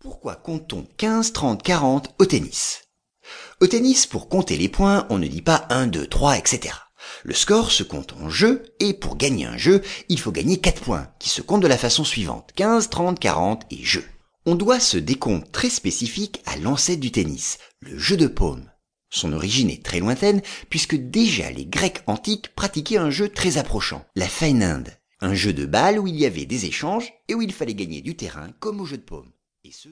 Pourquoi compte-t-on 15, 30, 40 au tennis? Au tennis, pour compter les points, on ne dit pas 1, 2, 3, etc. Le score se compte en jeu, et pour gagner un jeu, il faut gagner 4 points, qui se comptent de la façon suivante, 15, 30, 40 et jeu. On doit ce décompte très spécifique à l'ancêtre du tennis, le jeu de paume. Son origine est très lointaine, puisque déjà les Grecs antiques pratiquaient un jeu très approchant, la Feininde, un jeu de balle où il y avait des échanges et où il fallait gagner du terrain comme au jeu de paume. Et ce